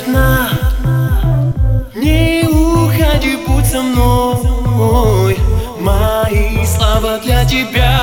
Одна Не уходи, будь со мной. Мои слова для тебя.